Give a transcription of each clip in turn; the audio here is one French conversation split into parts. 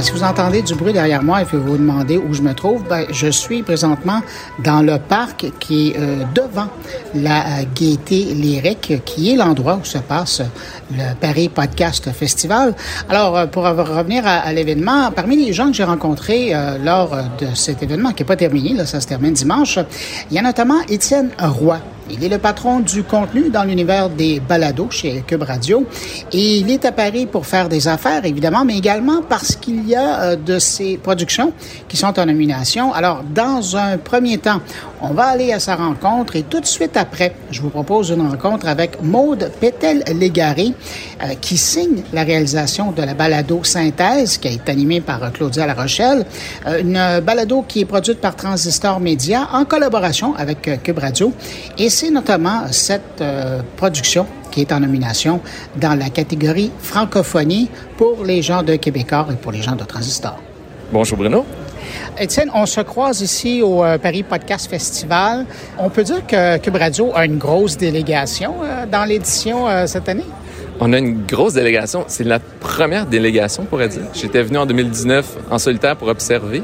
Si vous entendez du bruit derrière moi et que vous vous demandez où je me trouve, ben, je suis présentement dans le parc qui est euh, devant la euh, Gaieté lyrique, qui est l'endroit où se passe le Paris Podcast Festival. Alors, euh, pour revenir à, à l'événement, parmi les gens que j'ai rencontrés euh, lors de cet événement, qui n'est pas terminé, là, ça se termine dimanche, il y a notamment Étienne Roy. Il est le patron du contenu dans l'univers des balados chez Cube Radio et il est à Paris pour faire des affaires, évidemment, mais également parce qu'il y a euh, de ses productions qui sont en nomination. Alors, dans un premier temps, on va aller à sa rencontre et tout de suite après, je vous propose une rencontre avec Maude Pétel-Légaré euh, qui signe la réalisation de la balado Synthèse qui est animée par euh, Claudia Larochelle, euh, une balado qui est produite par Transistor Média en collaboration avec Cube Radio et c'est notamment cette production qui est en nomination dans la catégorie francophonie pour les gens de Québécois et pour les gens de Transistor. Bonjour Bruno. Étienne, on se croise ici au euh, Paris Podcast Festival. On peut dire que Cube Radio a une grosse délégation euh, dans l'édition euh, cette année? On a une grosse délégation. C'est la première délégation, on pourrait dire. J'étais venu en 2019 en solitaire pour observer.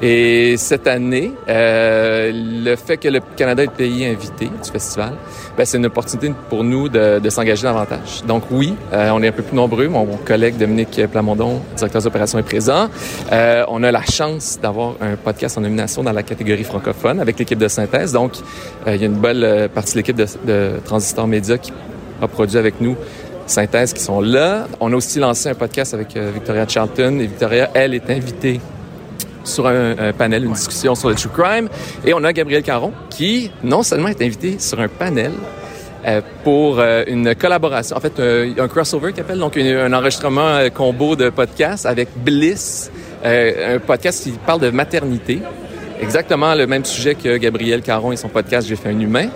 Et cette année, euh, le fait que le Canada est le pays invité du festival, ben, c'est une opportunité pour nous de, de s'engager davantage. Donc oui, euh, on est un peu plus nombreux. Mon, collègue Dominique Plamondon, directeur des opérations, est présent. Euh, on a la chance d'avoir un podcast en nomination dans la catégorie francophone avec l'équipe de synthèse. Donc, euh, il y a une belle euh, partie de l'équipe de, de Transistor Média qui a produit avec nous synthèse qui sont là. On a aussi lancé un podcast avec euh, Victoria Charlton et Victoria, elle, est invitée sur un, un, panel, une discussion sur le true crime. Et on a Gabriel Caron qui, non seulement est invité sur un panel, euh, pour euh, une collaboration, en fait, euh, un crossover qu'il appelle, donc un enregistrement euh, combo de podcasts avec Bliss, euh, un podcast qui parle de maternité. Exactement le même sujet que Gabriel Caron et son podcast J'ai fait un humain.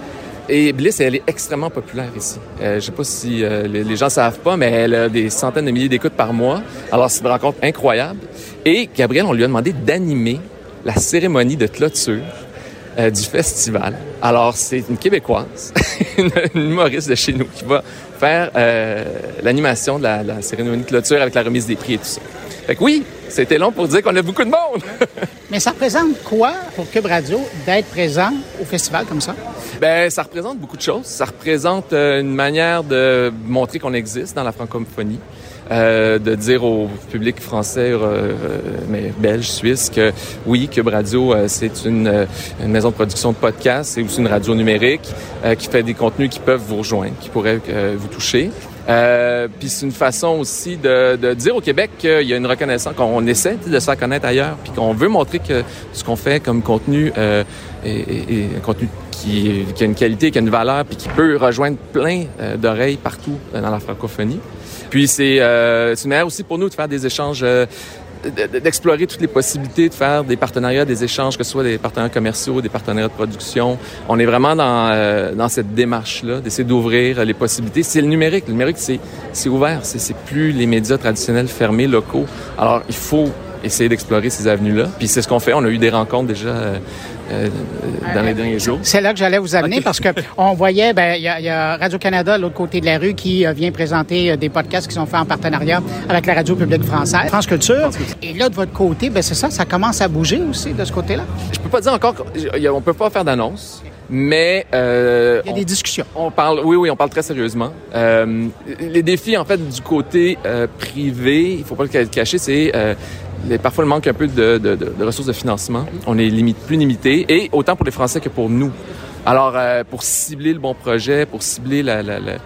Et Bliss, elle est extrêmement populaire ici. Euh, je sais pas si euh, les, les, gens savent pas, mais elle a des centaines de milliers d'écoutes par mois. Alors, c'est une rencontre incroyable. Et Gabriel, on lui a demandé d'animer la cérémonie de clôture euh, du festival. Alors, c'est une Québécoise, une, humoriste de chez nous, qui va faire euh, l'animation de la, la, cérémonie de clôture avec la remise des prix et tout ça. Fait que oui, c'était long pour dire qu'on a beaucoup de monde. Mais ça représente quoi pour Cube Radio d'être présent au festival comme ça? Ben, ça représente beaucoup de choses. Ça représente euh, une manière de montrer qu'on existe dans la francophonie. Euh, de dire au public français, euh, mais belge, suisse, que oui, Cube Radio, euh, c'est une, une, maison de production de podcasts, c'est aussi une radio numérique euh, qui fait des contenus qui peuvent vous rejoindre, qui pourraient euh, vous toucher. Euh, puis c'est une façon aussi de, de dire au Québec qu'il y a une reconnaissance, qu'on essaie de se faire connaître ailleurs, puis qu'on veut montrer que ce qu'on fait comme contenu euh, est, est, un contenu qui, qui, a une qualité, qui a une valeur, puis qui peut rejoindre plein euh, d'oreilles partout dans la francophonie. Puis c'est euh, une manière aussi pour nous de faire des échanges, euh, d'explorer toutes les possibilités, de faire des partenariats, des échanges, que ce soit des partenariats commerciaux, des partenariats de production. On est vraiment dans, euh, dans cette démarche-là, d'essayer d'ouvrir les possibilités. C'est le numérique. Le numérique, c'est ouvert. C'est plus les médias traditionnels fermés, locaux. Alors, il faut essayer d'explorer ces avenues-là. Puis c'est ce qu'on fait. On a eu des rencontres déjà euh, dans les derniers jours. C'est là que j'allais vous amener okay. parce que on voyait, ben il y, y, a Radio Canada l'autre côté de la rue qui euh, vient présenter euh, des podcasts qui sont faits en partenariat avec la radio publique française, France Culture. Et là de votre côté, ben c'est ça, ça commence à bouger aussi de ce côté-là? Je peux pas dire encore, on peut pas faire d'annonce. Mais euh, il y a des discussions. On parle, oui, oui, on parle très sérieusement. Euh, les défis, en fait, du côté euh, privé, il faut pas le cacher, c'est parfois le manque un peu de, ressources de financement. On est limite, plus limité, et autant pour les Français que pour nous. Alors, euh, pour cibler le bon projet, pour cibler euh,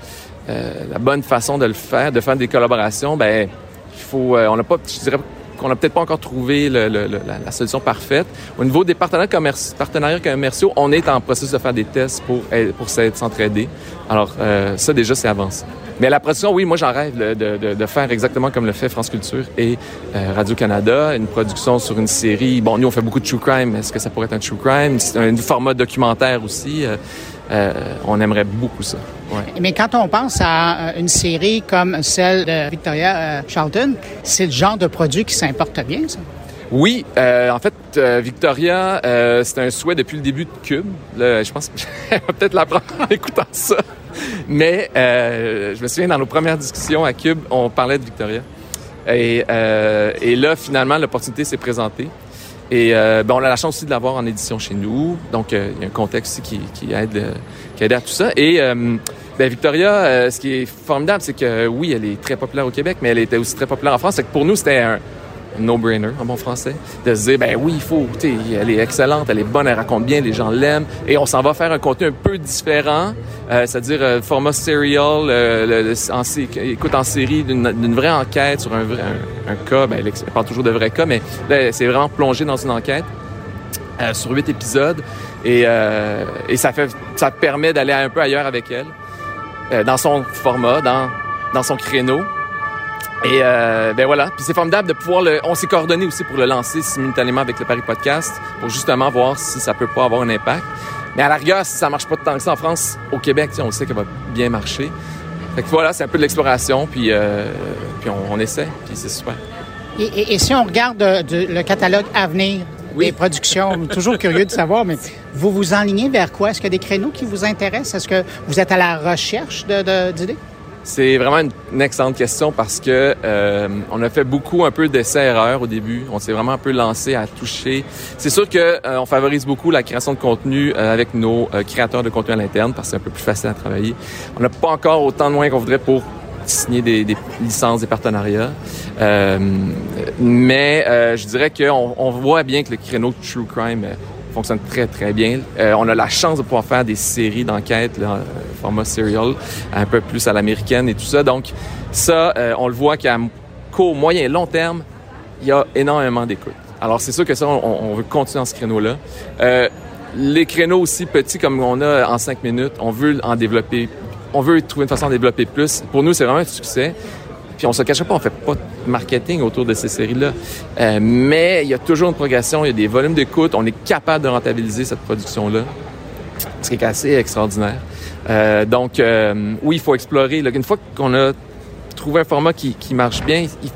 la, bonne façon de le faire, de faire des collaborations, ben il faut, euh, on n'a pas, je dirais qu'on n'a peut-être pas encore trouvé le, le, la, la, solution parfaite. Au niveau des partenariats commerciaux, on est en processus de faire des tests pour, pour s'entraider. Alors, euh, ça, déjà, c'est avancé. Mais la production, oui, moi, j'en rêve de, de, de, faire exactement comme le fait France Culture et euh, Radio-Canada, une production sur une série. Bon, nous, on fait beaucoup de true crime. Est-ce que ça pourrait être un true crime? C'est un format documentaire aussi. Euh, euh, on aimerait beaucoup ça. Ouais. Mais quand on pense à une série comme celle de Victoria euh, Charlton, c'est le genre de produit qui s'importe bien, ça? Oui, euh, en fait, euh, Victoria, euh, c'est un souhait depuis le début de Cube. Là, je pense que je va peut-être l'apprendre en écoutant ça. Mais euh, je me souviens, dans nos premières discussions à Cube, on parlait de Victoria. Et, euh, et là, finalement, l'opportunité s'est présentée. Et euh, ben, on a la chance aussi de l'avoir en édition chez nous. Donc, euh, il y a un contexte qui, qui aide, euh, qui aide à tout ça. Et euh, ben, Victoria, euh, ce qui est formidable, c'est que oui, elle est très populaire au Québec, mais elle était aussi très populaire en France. Que pour nous, c'était un no-brainer en bon français, de se dire, ben oui, il faut, elle est excellente, elle est bonne, elle raconte bien, les gens l'aiment, et on s'en va faire un contenu un peu différent, euh, c'est-à-dire euh, format serial, euh, le, écoute en série d'une vraie enquête sur un, vrai, un, cas, ben elle parle toujours de vrais cas, mais là, c'est vraiment plongé dans une enquête euh, sur huit épisodes, et, euh, et ça fait, ça permet d'aller un peu ailleurs avec elle, euh, dans son format, dans, dans son créneau. Et euh, ben voilà, puis c'est formidable de pouvoir le. On s'est coordonné aussi pour le lancer simultanément avec le Paris Podcast pour justement voir si ça peut pas avoir un impact. Mais à la rigueur, si ça marche pas tant que ça en France, au Québec, on sait qu'elle va bien marcher. Fait que voilà, c'est un peu de l'exploration, puis euh, puis on, on essaie, puis c'est super. Et, et- et si on regarde euh, de- le catalogue à venir Oui. des productions, toujours curieux de savoir, mais vous vous enlignez vers quoi? Est-ce qu'il y a des créneaux qui vous intéressent? Est-ce que vous êtes à la recherche de- d'idées? C'est vraiment une, excellente question parce que euh, on a fait beaucoup un peu d'essais-erreurs au début. On s'est vraiment un peu lancé à toucher. C'est sûr que euh, on favorise beaucoup la création de contenu euh, avec nos euh, créateurs de contenu à l'interne parce que c'est un peu plus facile à travailler. On n'a pas encore autant de moyens qu'on voudrait pour signer des, des licences, des partenariats. Euh, mais euh, je dirais qu'on on voit bien que le créneau True Crime euh, fonctionne très, très bien. Euh, on a la chance de pouvoir faire des séries d'enquêtes, euh, format serial, un peu plus à l'américaine et tout ça. Donc, ça, euh, on le voit qu'à court, moyen, long terme, il y a énormément d'écoute. Alors, c'est sûr que ça, on, veut continuer dans ce créneau-là. Les créneaux aussi petits comme on a en cinq minutes, on veut en développer, on veut trouver une façon de développer plus. Pour nous, c'est vraiment un succès. Puis on se cachera pas, on fait pas de marketing autour de ces séries-là. Euh, mais il y a toujours une progression, il y a des volumes d'écoute, on est capable de rentabiliser cette production-là, ce qui est assez extraordinaire. Euh, donc, euh, oui, il faut explorer. Une fois qu'on a trouvé un format qui, marche bien, il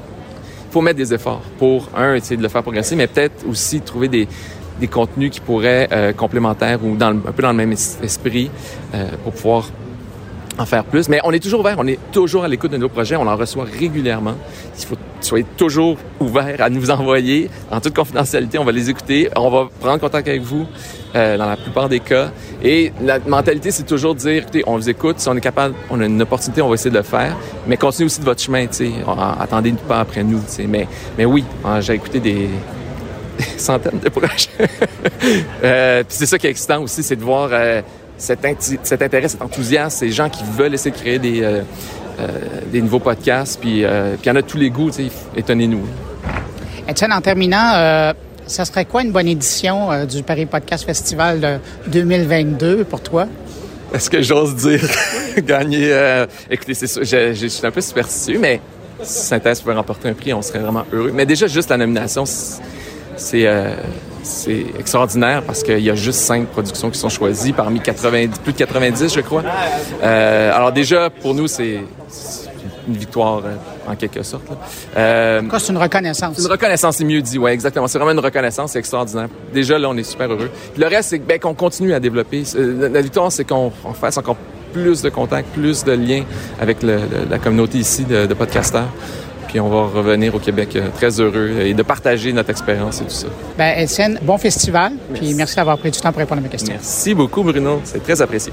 faut mettre des efforts pour, un, essayer de le faire progresser, mais peut-être aussi trouver des, des contenus qui pourraient complémentaires ou un peu dans le même es- esprit pour pouvoir faire plus. Mais on est toujours ouvert, on est toujours à l'écoute de nos projets, on en reçoit régulièrement. Il faut soyez toujours ouverts à nous envoyer en toute confidentialité. On va les écouter, on va prendre contact avec vous euh, dans la plupart des cas. Et la mentalité, c'est toujours de dire, écoutez, on vous écoute, si on est capable, on a une opportunité, on va essayer de le faire. Mais continuez aussi de votre chemin, tu. Ah, Attendez pas après nous, tu. Mais, mais oui, ah, j'ai écouté des, des centaines de projets. euh, puis c'est ça qui est excitant aussi, c'est de voir euh, cet, intérêt, cet enthousiasme, ces gens qui veulent essayer de créer des, euh, euh, des nouveaux podcasts. Puis euh, puis il y en a de tous les goûts, tu sais. Étonnez-nous. Étienne, en terminant, euh, ça serait quoi une bonne édition euh, du Paris Podcast Festival de 2022 pour toi? Est-ce que j'ose dire gagner? euh, écoutez, c'est sûr, je, je suis un peu superstitieux, mais si Synthèse pouvait remporter un prix, on serait vraiment heureux. Mais déjà, juste la nomination, c'est- c'est extraordinaire parce qu'il y a juste cinq productions qui sont choisies parmi 90, plus de 90, je crois. Euh, alors déjà, pour nous, c'est une victoire euh, en quelque sorte. là. Euh, En tout cas, c'est une reconnaissance. c'est une reconnaissance, c'est mieux dit, ouais, exactement. C'est vraiment une reconnaissance, c'est extraordinaire. Déjà, là, on est super heureux. Puis le reste, c'est ben, qu'on continue à développer. Euh, La, victoire, c'est qu'on on fasse encore plus de contacts, plus de liens avec le- le- la communauté ici de, de podcasteurs. Puis on va revenir au Québec euh, très heureux et de partager notre expérience et tout ça. Ben, Étienne, bon festival. Puis merci d'avoir pris du temps pour répondre à mes questions. Merci beaucoup, Bruno. C'est très apprécié.